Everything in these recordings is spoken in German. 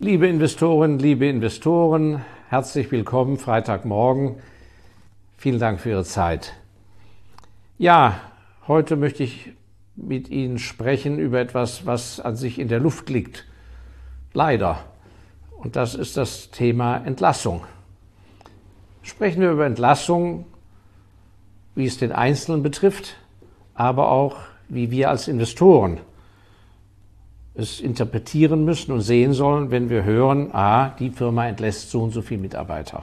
Liebe Investorinnen, liebe Investoren, herzlich willkommen Freitagmorgen. Vielen Dank für Ihre Zeit. Ja, heute möchte ich mit Ihnen sprechen über etwas, was an sich in der Luft liegt. Leider. Und das ist das Thema Entlassung. Sprechen wir über Entlassung, wie es den Einzelnen betrifft, aber auch wie wir als Investoren es interpretieren müssen und sehen sollen, wenn wir hören, ah, die Firma entlässt so und so viele Mitarbeiter.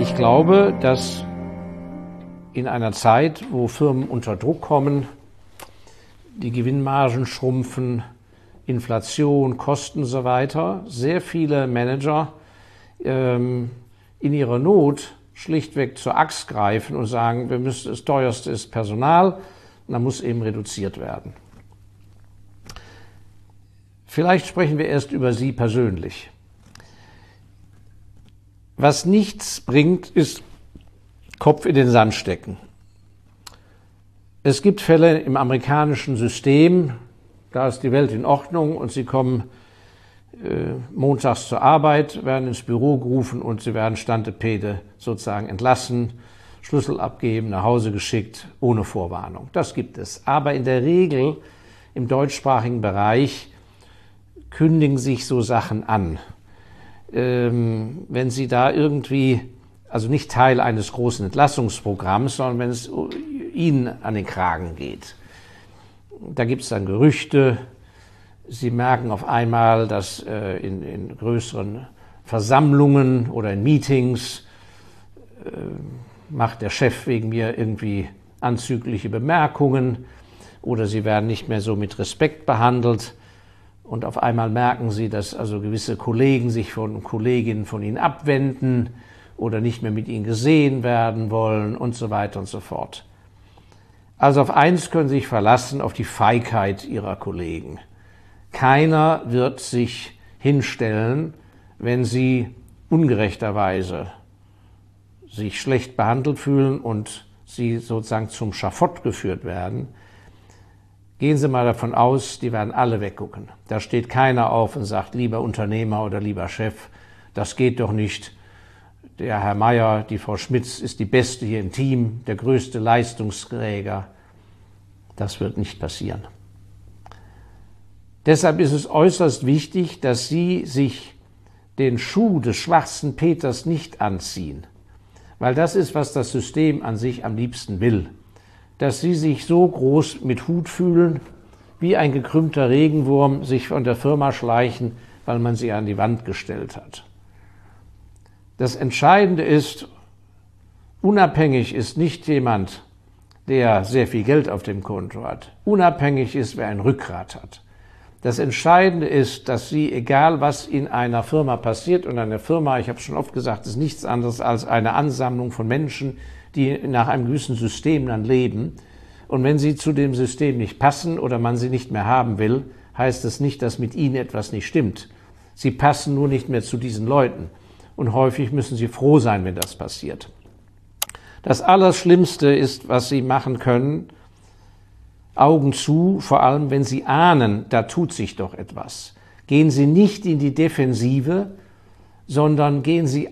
Ich glaube, dass in einer Zeit, wo Firmen unter Druck kommen, die Gewinnmargen schrumpfen, Inflation, Kosten und so weiter, sehr viele Manager ähm, in ihrer Not schlichtweg zur Axt greifen und sagen, wir müssen, das teuerste ist Personal, dann muss eben reduziert werden. Vielleicht sprechen wir erst über Sie persönlich. Was nichts bringt, ist Kopf in den Sand stecken. Es gibt Fälle im amerikanischen System, da ist die Welt in Ordnung und Sie kommen montags zur Arbeit, werden ins Büro gerufen und sie werden Standepede sozusagen entlassen, Schlüssel abgeben, nach Hause geschickt, ohne Vorwarnung. Das gibt es. Aber in der Regel im deutschsprachigen Bereich kündigen sich so Sachen an. Ähm, wenn Sie da irgendwie, also nicht Teil eines großen Entlassungsprogramms, sondern wenn es Ihnen an den Kragen geht. Da gibt es dann Gerüchte, Sie merken auf einmal, dass äh, in, in, größeren Versammlungen oder in Meetings äh, macht der Chef wegen mir irgendwie anzügliche Bemerkungen oder Sie werden nicht mehr so mit Respekt behandelt. Und auf einmal merken Sie, dass also gewisse Kollegen sich von Kolleginnen von Ihnen abwenden oder nicht mehr mit Ihnen gesehen werden wollen und so weiter und so fort. Also auf eins können Sie sich verlassen, auf die Feigheit Ihrer Kollegen. Keiner wird sich hinstellen, wenn sie ungerechterweise sich schlecht behandelt fühlen und sie sozusagen zum Schafott geführt werden. Gehen Sie mal davon aus, die werden alle weggucken. Da steht keiner auf und sagt, lieber Unternehmer oder lieber Chef, das geht doch nicht. Der Herr Meier, die Frau Schmitz ist die Beste hier im Team, der größte Leistungsträger. Das wird nicht passieren. Deshalb ist es äußerst wichtig, dass Sie sich den Schuh des schwarzen Peters nicht anziehen, weil das ist, was das System an sich am liebsten will, dass Sie sich so groß mit Hut fühlen, wie ein gekrümmter Regenwurm sich von der Firma schleichen, weil man sie an die Wand gestellt hat. Das Entscheidende ist, unabhängig ist nicht jemand, der sehr viel Geld auf dem Konto hat. Unabhängig ist, wer ein Rückgrat hat. Das Entscheidende ist, dass Sie, egal was in einer Firma passiert, und eine Firma, ich habe schon oft gesagt, ist nichts anderes als eine Ansammlung von Menschen, die nach einem gewissen System dann leben. Und wenn Sie zu dem System nicht passen oder man sie nicht mehr haben will, heißt das nicht, dass mit Ihnen etwas nicht stimmt. Sie passen nur nicht mehr zu diesen Leuten. Und häufig müssen Sie froh sein, wenn das passiert. Das Allerschlimmste ist, was Sie machen können, Augen zu, vor allem wenn Sie ahnen, da tut sich doch etwas. Gehen Sie nicht in die Defensive, sondern gehen Sie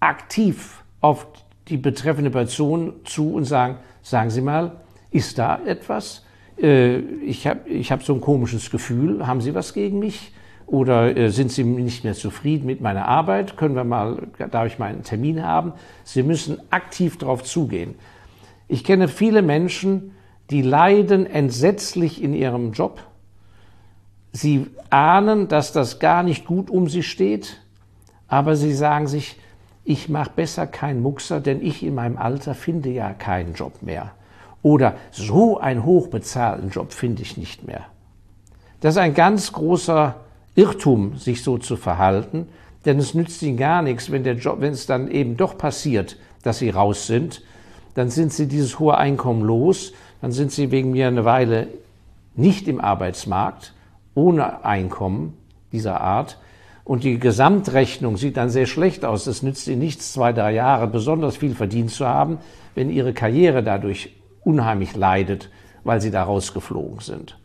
aktiv auf die betreffende Person zu und sagen, sagen Sie mal, ist da etwas? Äh, ich habe ich hab so ein komisches Gefühl, haben Sie was gegen mich? Oder äh, sind Sie nicht mehr zufrieden mit meiner Arbeit? Können wir mal, darf ich mal einen Termin haben? Sie müssen aktiv darauf zugehen. Ich kenne viele Menschen, die leiden entsetzlich in ihrem Job. Sie ahnen, dass das gar nicht gut um sie steht, aber sie sagen sich, ich mache besser keinen Muxer, denn ich in meinem Alter finde ja keinen Job mehr. Oder so einen hochbezahlten Job finde ich nicht mehr. Das ist ein ganz großer Irrtum, sich so zu verhalten, denn es nützt ihnen gar nichts, wenn, der Job, wenn es dann eben doch passiert, dass sie raus sind, dann sind sie dieses hohe Einkommen los dann sind sie wegen mir eine Weile nicht im Arbeitsmarkt, ohne Einkommen dieser Art. Und die Gesamtrechnung sieht dann sehr schlecht aus. Es nützt ihnen nichts, zwei, drei Jahre besonders viel verdient zu haben, wenn ihre Karriere dadurch unheimlich leidet, weil sie da rausgeflogen sind.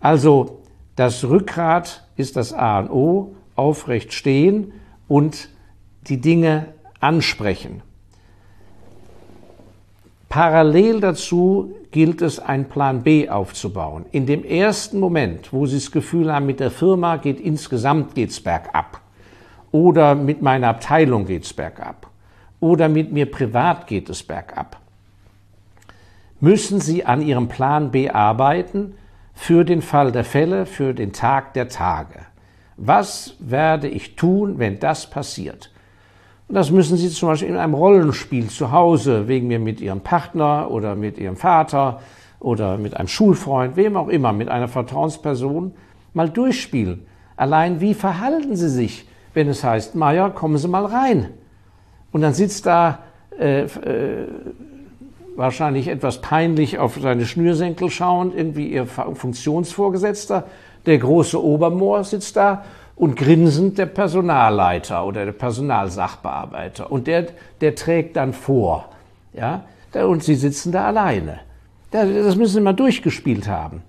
Also das Rückgrat ist das A und O, aufrecht stehen und die Dinge ansprechen. Parallel dazu gilt es, einen Plan B aufzubauen. In dem ersten Moment, wo Sie das Gefühl haben, mit der Firma geht insgesamt geht's bergab oder mit meiner Abteilung geht's bergab oder mit mir privat geht es bergab, müssen Sie an Ihrem Plan B arbeiten für den Fall der Fälle, für den Tag der Tage. Was werde ich tun, wenn das passiert? Und das müssen Sie zum Beispiel in einem Rollenspiel zu Hause, wegen mir mit Ihrem Partner oder mit Ihrem Vater oder mit einem Schulfreund, wem auch immer, mit einer Vertrauensperson, mal durchspielen. Allein wie verhalten Sie sich, wenn es heißt, Meier, kommen Sie mal rein. Und dann sitzt da äh, äh, wahrscheinlich etwas peinlich auf seine Schnürsenkel schauend, irgendwie ihr Funktionsvorgesetzter, der große Obermoor sitzt da und grinsend der Personalleiter oder der Personalsachbearbeiter. Und der, der trägt dann vor. Ja? Und sie sitzen da alleine. Das müssen sie mal durchgespielt haben.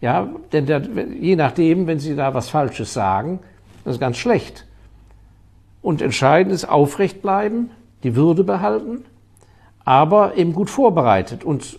Ja, denn der, je nachdem, wenn sie da was Falsches sagen, das ist ganz schlecht. Und entscheidend ist aufrecht bleiben, die Würde behalten aber eben gut vorbereitet. Und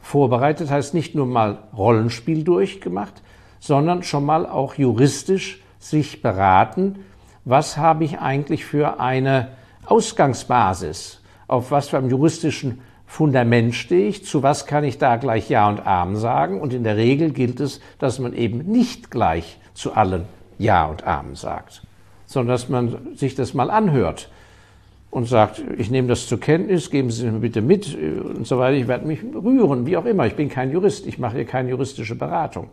vorbereitet heißt nicht nur mal Rollenspiel durchgemacht, sondern schon mal auch juristisch sich beraten, was habe ich eigentlich für eine Ausgangsbasis, auf was für einem juristischen Fundament stehe ich, zu was kann ich da gleich Ja und Amen sagen. Und in der Regel gilt es, dass man eben nicht gleich zu allen Ja und Amen sagt, sondern dass man sich das mal anhört und sagt, ich nehme das zur Kenntnis, geben Sie mir bitte mit äh, und so weiter, ich werde mich rühren, wie auch immer. Ich bin kein Jurist, ich mache hier keine juristische Beratung.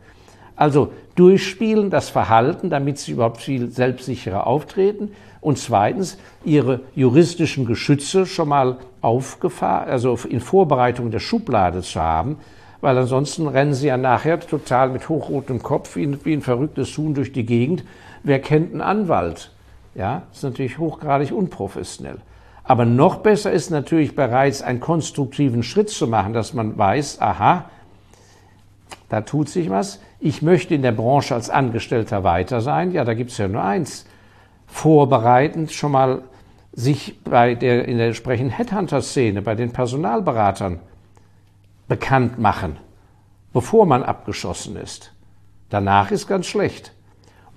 Also durchspielen das Verhalten, damit Sie überhaupt viel selbstsicherer auftreten und zweitens Ihre juristischen Geschütze schon mal also in Vorbereitung der Schublade zu haben, weil ansonsten rennen Sie ja nachher total mit hochrotem Kopf wie ein, wie ein verrücktes Huhn durch die Gegend. Wer kennt einen Anwalt? Ja, das ist natürlich hochgradig unprofessionell. Aber noch besser ist natürlich bereits einen konstruktiven Schritt zu machen, dass man weiß, aha, da tut sich was. Ich möchte in der Branche als Angestellter weiter sein. Ja, da gibt es ja nur eins. Vorbereitend schon mal sich bei der, in der entsprechenden Headhunter-Szene, bei den Personalberatern bekannt machen, bevor man abgeschossen ist. Danach ist ganz schlecht.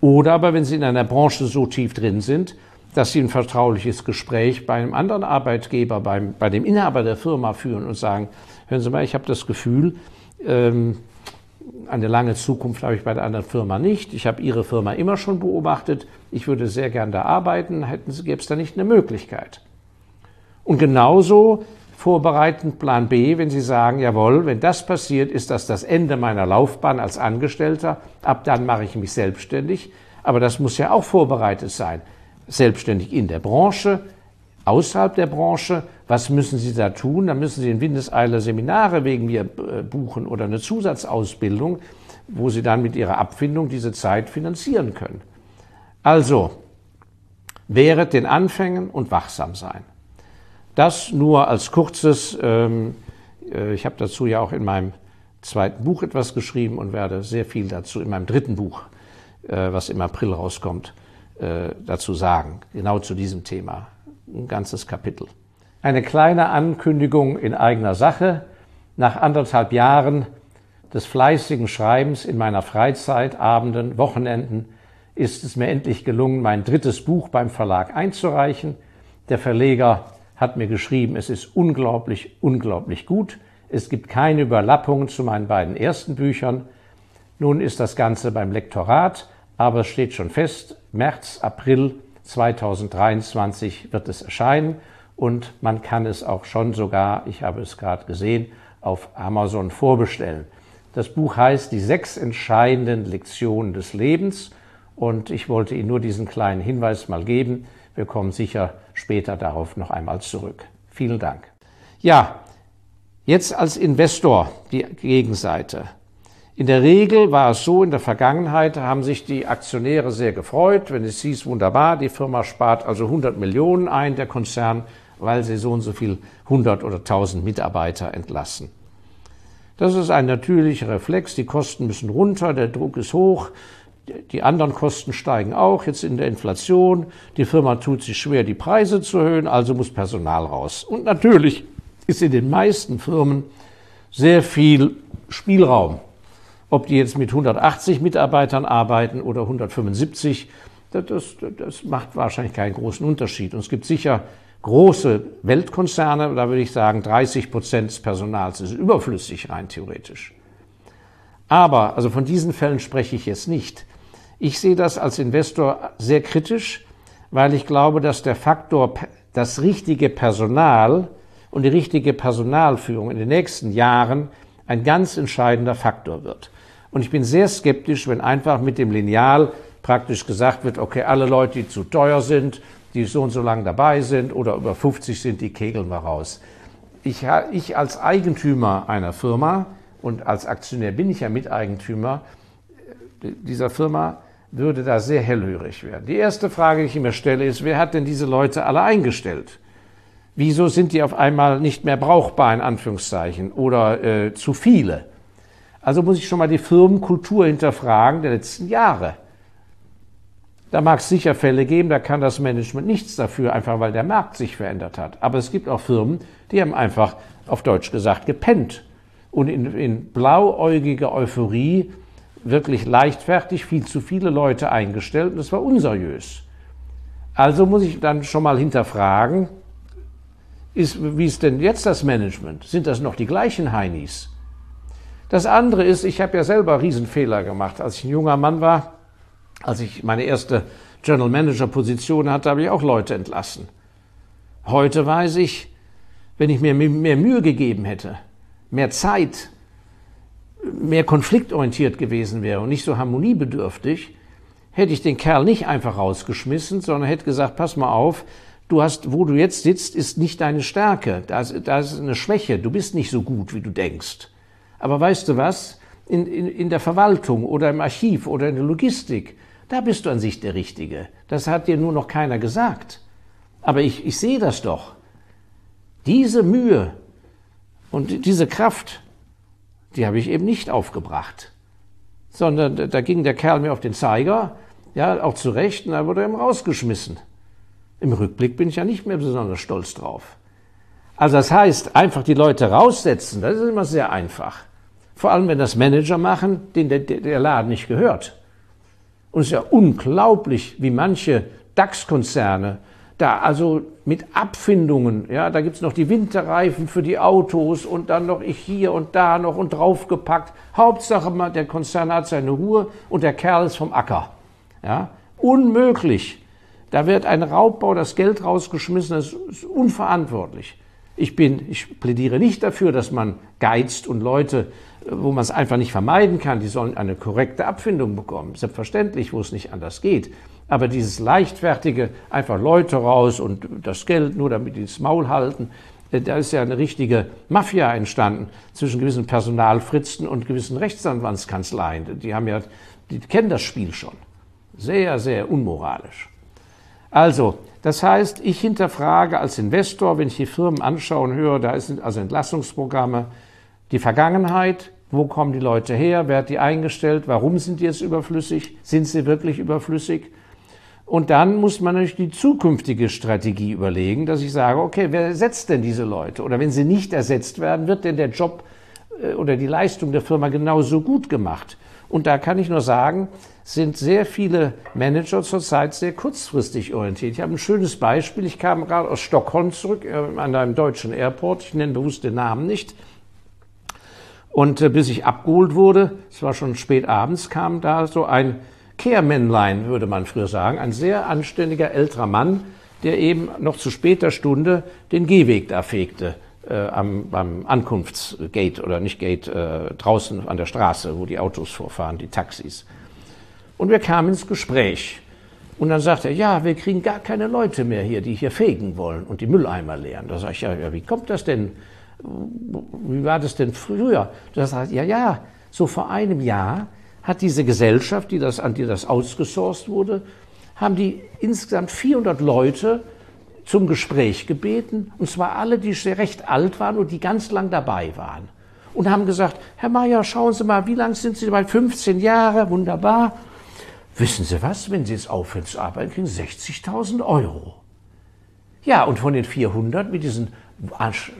Oder aber, wenn Sie in einer Branche so tief drin sind, dass Sie ein vertrauliches Gespräch bei einem anderen Arbeitgeber, beim, bei dem Inhaber der Firma führen und sagen, hören Sie mal, ich habe das Gefühl, ähm, eine lange Zukunft habe ich bei der anderen Firma nicht. Ich habe Ihre Firma immer schon beobachtet. Ich würde sehr gern da arbeiten. Hätten Sie, gäbe es da nicht eine Möglichkeit? Und genauso vorbereitend Plan B, wenn Sie sagen, jawohl, wenn das passiert, ist das das Ende meiner Laufbahn als Angestellter. Ab dann mache ich mich selbstständig. Aber das muss ja auch vorbereitet sein selbstständig in der Branche, außerhalb der Branche. Was müssen Sie da tun? Da müssen Sie in Windeseile Seminare wegen mir äh, buchen oder eine Zusatzausbildung, wo Sie dann mit Ihrer Abfindung diese Zeit finanzieren können. Also, wehret den Anfängen und wachsam sein. Das nur als kurzes, ähm, äh, ich habe dazu ja auch in meinem zweiten Buch etwas geschrieben und werde sehr viel dazu in meinem dritten Buch, äh, was im April rauskommt, äh, dazu sagen, genau zu diesem Thema. Ein ganzes Kapitel. Eine kleine Ankündigung in eigener Sache. Nach anderthalb Jahren des fleißigen Schreibens in meiner Freizeit, Abenden, Wochenenden ist es mir endlich gelungen, mein drittes Buch beim Verlag einzureichen. Der Verleger hat mir geschrieben, es ist unglaublich, unglaublich gut. Es gibt keine Überlappungen zu meinen beiden ersten Büchern. Nun ist das Ganze beim Lektorat aber es steht schon fest, März, April 2023 wird es erscheinen und man kann es auch schon sogar, ich habe es gerade gesehen, auf Amazon vorbestellen. Das Buch heißt Die sechs entscheidenden Lektionen des Lebens und ich wollte Ihnen nur diesen kleinen Hinweis mal geben. Wir kommen sicher später darauf noch einmal zurück. Vielen Dank. Ja, jetzt als Investor die Gegenseite. In der Regel war es so, in der Vergangenheit haben sich die Aktionäre sehr gefreut, wenn es hieß, wunderbar, die Firma spart also 100 Millionen ein, der Konzern, weil sie so und so viel 100 oder 1000 Mitarbeiter entlassen. Das ist ein natürlicher Reflex. Die Kosten müssen runter, der Druck ist hoch, die anderen Kosten steigen auch jetzt in der Inflation. Die Firma tut sich schwer, die Preise zu erhöhen, also muss Personal raus. Und natürlich ist in den meisten Firmen sehr viel Spielraum. Ob die jetzt mit 180 Mitarbeitern arbeiten oder 175, das, das, macht wahrscheinlich keinen großen Unterschied. Und es gibt sicher große Weltkonzerne, da würde ich sagen, 30 Prozent des Personals ist überflüssig rein theoretisch. Aber, also von diesen Fällen spreche ich jetzt nicht. Ich sehe das als Investor sehr kritisch, weil ich glaube, dass der Faktor das richtige Personal und die richtige Personalführung in den nächsten Jahren ein ganz entscheidender Faktor wird. Und ich bin sehr skeptisch, wenn einfach mit dem Lineal praktisch gesagt wird, okay, alle Leute, die zu teuer sind, die so und so lang dabei sind oder über 50 sind, die kegeln wir raus. Ich, ich als Eigentümer einer Firma und als Aktionär bin ich ja Miteigentümer dieser Firma, würde da sehr hellhörig werden. Die erste Frage, die ich mir stelle, ist, wer hat denn diese Leute alle eingestellt? Wieso sind die auf einmal nicht mehr brauchbar, in Anführungszeichen, oder äh, zu viele? Also muss ich schon mal die Firmenkultur hinterfragen der letzten Jahre. Da mag es sicher Fälle geben, da kann das Management nichts dafür, einfach weil der Markt sich verändert hat. Aber es gibt auch Firmen, die haben einfach, auf Deutsch gesagt, gepennt und in, in blauäugiger Euphorie wirklich leichtfertig viel zu viele Leute eingestellt und das war unseriös. Also muss ich dann schon mal hinterfragen, ist, wie ist denn jetzt das Management? Sind das noch die gleichen Heinis? Das andere ist, ich habe ja selber Riesenfehler gemacht. Als ich ein junger Mann war, als ich meine erste General Manager Position hatte, habe ich auch Leute entlassen. Heute weiß ich, wenn ich mir mehr Mühe gegeben hätte, mehr Zeit, mehr konfliktorientiert gewesen wäre und nicht so harmoniebedürftig, hätte ich den Kerl nicht einfach rausgeschmissen, sondern hätte gesagt, pass mal auf, du hast, wo du jetzt sitzt, ist nicht deine Stärke. Da ist, da ist eine Schwäche. Du bist nicht so gut, wie du denkst. Aber weißt du was? In, in, in der Verwaltung oder im Archiv oder in der Logistik, da bist du an sich der Richtige. Das hat dir nur noch keiner gesagt. Aber ich, ich sehe das doch. Diese Mühe und diese Kraft, die habe ich eben nicht aufgebracht. Sondern da ging der Kerl mir auf den Zeiger, ja, auch zu Recht, und da wurde er ihm rausgeschmissen. Im Rückblick bin ich ja nicht mehr besonders stolz drauf. Also das heißt, einfach die Leute raussetzen, das ist immer sehr einfach. Vor allem, wenn das Manager machen, denen der, der Laden nicht gehört. Und es ist ja unglaublich, wie manche DAX-Konzerne da also mit Abfindungen, ja, da gibt's noch die Winterreifen für die Autos und dann noch ich hier und da noch und draufgepackt. Hauptsache mal, der Konzern hat seine Ruhe und der Kerl ist vom Acker. Ja, unmöglich. Da wird ein Raubbau das Geld rausgeschmissen, das ist unverantwortlich. Ich bin, ich plädiere nicht dafür, dass man geizt und Leute, wo man es einfach nicht vermeiden kann, die sollen eine korrekte Abfindung bekommen. Selbstverständlich, wo es nicht anders geht. Aber dieses leichtfertige, einfach Leute raus und das Geld nur damit die ins Maul halten, äh, da ist ja eine richtige Mafia entstanden zwischen gewissen Personalfritzen und gewissen Rechtsanwaltskanzleien. Die haben ja, die kennen das Spiel schon. Sehr, sehr unmoralisch. Also, das heißt, ich hinterfrage als Investor, wenn ich die Firmen anschaue und höre, da sind also Entlassungsprogramme, die Vergangenheit, wo kommen die Leute her, wer hat die eingestellt, warum sind die jetzt überflüssig, sind sie wirklich überflüssig? Und dann muss man natürlich die zukünftige Strategie überlegen, dass ich sage, okay, wer ersetzt denn diese Leute? Oder wenn sie nicht ersetzt werden, wird denn der Job äh, oder die Leistung der Firma genauso gut gemacht? Und da kann ich nur sagen, sind sehr viele Manager zurzeit sehr kurzfristig orientiert. Ich habe ein schönes Beispiel. Ich kam gerade aus Stockholm zurück, äh, an einem deutschen Airport. Ich nenne bewusst den Namen nicht. Und äh, bis ich abgeholt wurde, es war schon spät abends, kam da so ein Kehrmännlein, würde man früher sagen, ein sehr anständiger älterer Mann, der eben noch zu später Stunde den Gehweg da fegte äh, am, beim Ankunftsgate oder nicht Gate, äh, draußen an der Straße, wo die Autos vorfahren, die Taxis. Und wir kamen ins Gespräch. Und dann sagt er, ja, wir kriegen gar keine Leute mehr hier, die hier fegen wollen und die Mülleimer leeren. Da sage ich, ja, wie kommt das denn? Wie war das denn früher? Da sagt er, ja, ja, so vor einem Jahr hat diese Gesellschaft, die das, an die das ausgesourced wurde, haben die insgesamt 400 Leute zum Gespräch gebeten, und zwar alle, die recht alt waren und die ganz lang dabei waren. und haben gesagt, Herr Mayer, schauen Sie mal, wie lange sind Sie dabei? 15 Jahre, wunderbar. Wissen Sie was, wenn Sie jetzt aufhören zu arbeiten, kriegen Sie 60.000 Euro. Ja, und von den 400 mit diesen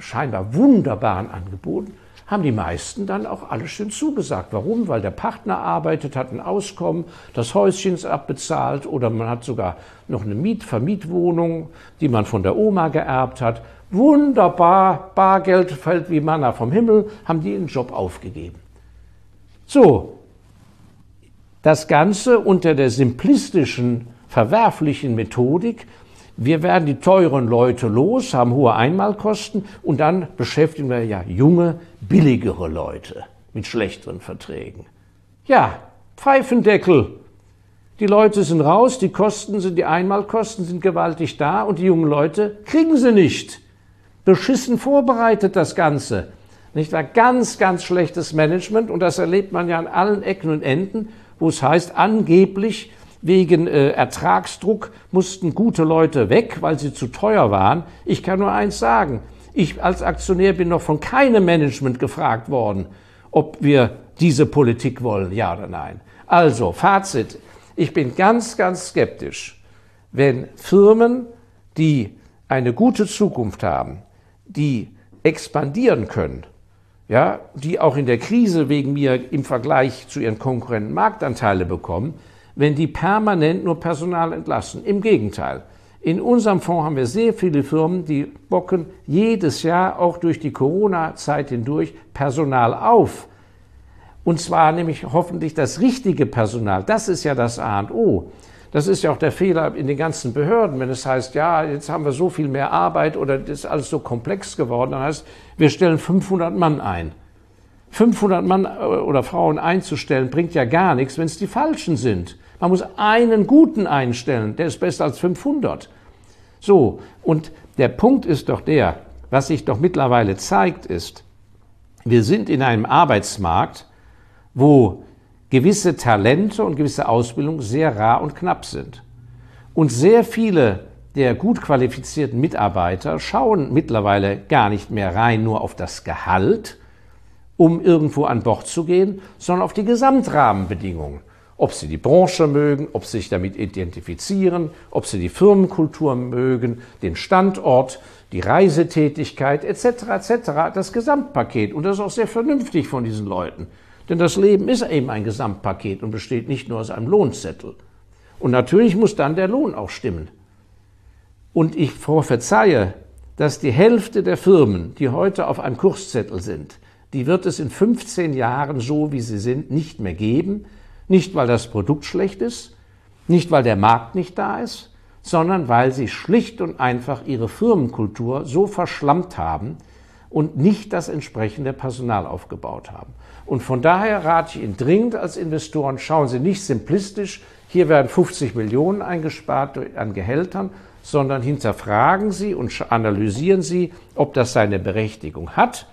scheinbar wunderbaren Angeboten haben die meisten dann auch alles schön zugesagt. Warum? Weil der Partner arbeitet, hat ein Auskommen, das Häuschen ist abbezahlt oder man hat sogar noch eine Miet Vermietwohnung, die man von der Oma geerbt hat. Wunderbar, Bargeld fällt wie Manna vom Himmel, haben die ihren Job aufgegeben. So, das Ganze unter der simplistischen, verwerflichen Methodik, wir werden die teuren Leute los, haben hohe Einmalkosten und dann beschäftigen wir ja junge, billigere Leute mit schlechteren Verträgen. Ja, Pfeifendeckel. Die Leute sind raus, die Kosten sind, die Einmalkosten sind gewaltig da und die jungen Leute kriegen sie nicht. Beschissen vorbereitet das Ganze. Nicht wahr? Ganz, ganz schlechtes Management und das erlebt man ja an allen Ecken und Enden, wo es heißt, angeblich wegen äh, Ertragsdruck mussten gute Leute weg, weil sie zu teuer waren. Ich kann nur eins sagen. Ich als Aktionär bin noch von keinem Management gefragt worden, ob wir diese Politik wollen, ja oder nein. Also, Fazit. Ich bin ganz, ganz skeptisch, wenn Firmen, die eine gute Zukunft haben, die expandieren können, ja, die auch in der Krise wegen mir im Vergleich zu ihren Konkurrenten Marktanteile bekommen, wenn die permanent nur Personal entlassen. Im Gegenteil. In unserem Fonds haben wir sehr viele Firmen, die bocken jedes Jahr auch durch die Corona-Zeit hindurch Personal auf. Und zwar nämlich hoffentlich das richtige Personal. Das ist ja das A und O. Das ist ja auch der Fehler in den ganzen Behörden, wenn es heißt, ja, jetzt haben wir so viel mehr Arbeit oder das ist alles so komplex geworden. Dann heißt, wir stellen 500 Mann ein. 500 Mann äh, oder Frauen einzustellen bringt ja gar nichts, wenn es die falschen sind. Man muss einen guten einstellen, der ist besser als 500. So, und der Punkt ist doch der, was sich doch mittlerweile zeigt, ist, wir sind in einem Arbeitsmarkt, wo gewisse Talente und gewisse Ausbildung sehr rar und knapp sind. Und sehr viele der gut qualifizierten Mitarbeiter schauen mittlerweile gar nicht mehr rein nur auf das Gehalt, um irgendwo an Bord zu gehen, sondern auf die Gesamtrahmenbedingungen ob sie die Branche mögen, ob sie sich damit identifizieren, ob sie die Firmenkultur mögen, den Standort, die Reisetätigkeit etc. etc. Das Gesamtpaket. Und das ist auch sehr vernünftig von diesen Leuten. Denn das Leben ist eben ein Gesamtpaket und besteht nicht nur aus einem Lohnzettel. Und natürlich muss dann der Lohn auch stimmen. Und ich verzeihe, dass die Hälfte der Firmen, die heute auf einem Kurszettel sind, die wird es in 15 Jahren so, wie sie sind, nicht mehr geben, nicht, weil das Produkt schlecht ist, nicht, weil der Markt nicht da ist, sondern weil sie schlicht und einfach ihre Firmenkultur so verschlammt haben und nicht das entsprechende Personal aufgebaut haben. Und von daher rate ich Ihnen dringend als Investoren, schauen Sie nicht simplistisch, hier werden 50 Millionen eingespart an Gehältern, sondern hinterfragen Sie und analysieren Sie, ob das seine Berechtigung hat.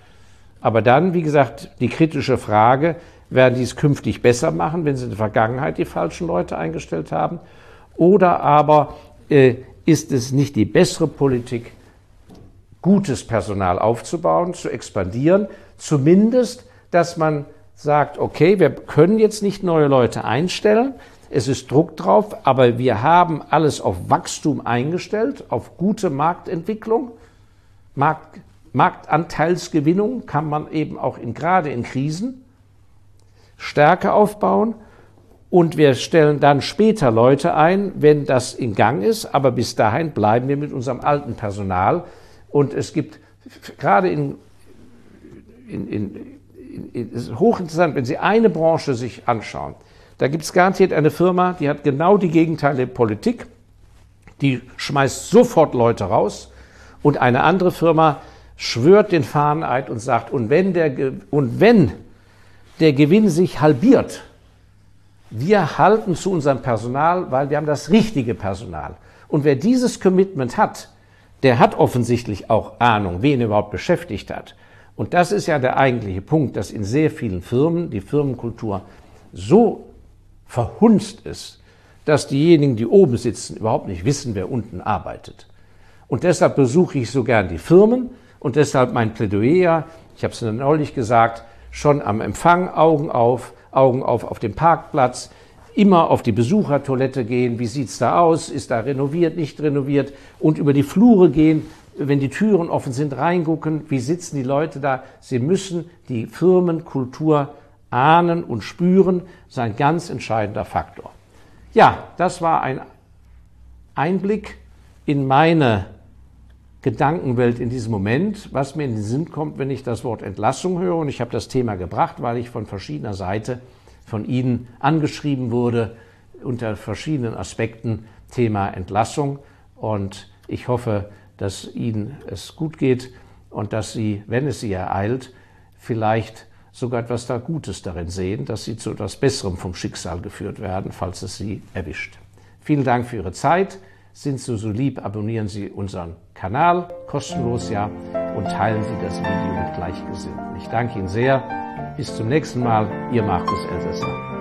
Aber dann, wie gesagt, die kritische Frage, werden die es künftig besser machen, wenn sie in der Vergangenheit die falschen Leute eingestellt haben? Oder aber äh, ist es nicht die bessere Politik, gutes Personal aufzubauen, zu expandieren, zumindest, dass man sagt, okay, wir können jetzt nicht neue Leute einstellen, es ist Druck drauf, aber wir haben alles auf Wachstum eingestellt, auf gute Marktentwicklung. Markt, Marktanteilsgewinnung kann man eben auch in, gerade in Krisen Stärke aufbauen. Und wir stellen dann später Leute ein, wenn das in Gang ist, aber bis dahin bleiben wir mit unserem alten Personal und es gibt gerade in, in, in, in es ist hochinteressant, wenn Sie eine Branche sich anschauen, da gibt es garantiert eine Firma, die hat genau die gegenteilige Politik, die schmeißt sofort Leute raus und eine andere Firma schwört den Fahneneid und sagt, und wenn, der, und wenn der Gewinn sich halbiert. Wir halten zu unserem Personal, weil wir haben das richtige Personal. Und wer dieses Commitment hat, der hat offensichtlich auch Ahnung, wen er überhaupt beschäftigt hat. Und das ist ja der eigentliche Punkt, dass in sehr vielen Firmen die Firmenkultur so verhunzt ist, dass diejenigen, die oben sitzen, überhaupt nicht wissen, wer unten arbeitet. Und deshalb besuche ich so gern die Firmen und deshalb mein Plädoyer, ich habe es neulich gesagt, schon am Empfang Augen auf, Augen auf auf dem Parkplatz, immer auf die Besuchertoilette gehen, wie sieht's da aus, ist da renoviert, nicht renoviert und über die Flure gehen, wenn die Türen offen sind, reingucken, wie sitzen die Leute da. Sie müssen die Firmenkultur ahnen und spüren, das ist ein ganz entscheidender Faktor. Ja, das war ein Einblick in meine Gedankenwelt in diesem Moment, was mir in den Sinn kommt, wenn ich das Wort Entlassung höre. Und ich habe das Thema gebracht, weil ich von verschiedener Seite von Ihnen angeschrieben wurde unter verschiedenen Aspekten Thema Entlassung. Und ich hoffe, dass Ihnen es gut geht und dass Sie, wenn es Sie ereilt, vielleicht sogar etwas da Gutes darin sehen, dass Sie zu etwas Besserem vom Schicksal geführt werden, falls es Sie erwischt. Vielen Dank für Ihre Zeit. Sind Sie so lieb, abonnieren Sie unseren Kanal, kostenlos ja, und teilen Sie das Video mit Gleichgesinnten. Ich danke Ihnen sehr. Bis zum nächsten Mal, Ihr Markus Elsässer.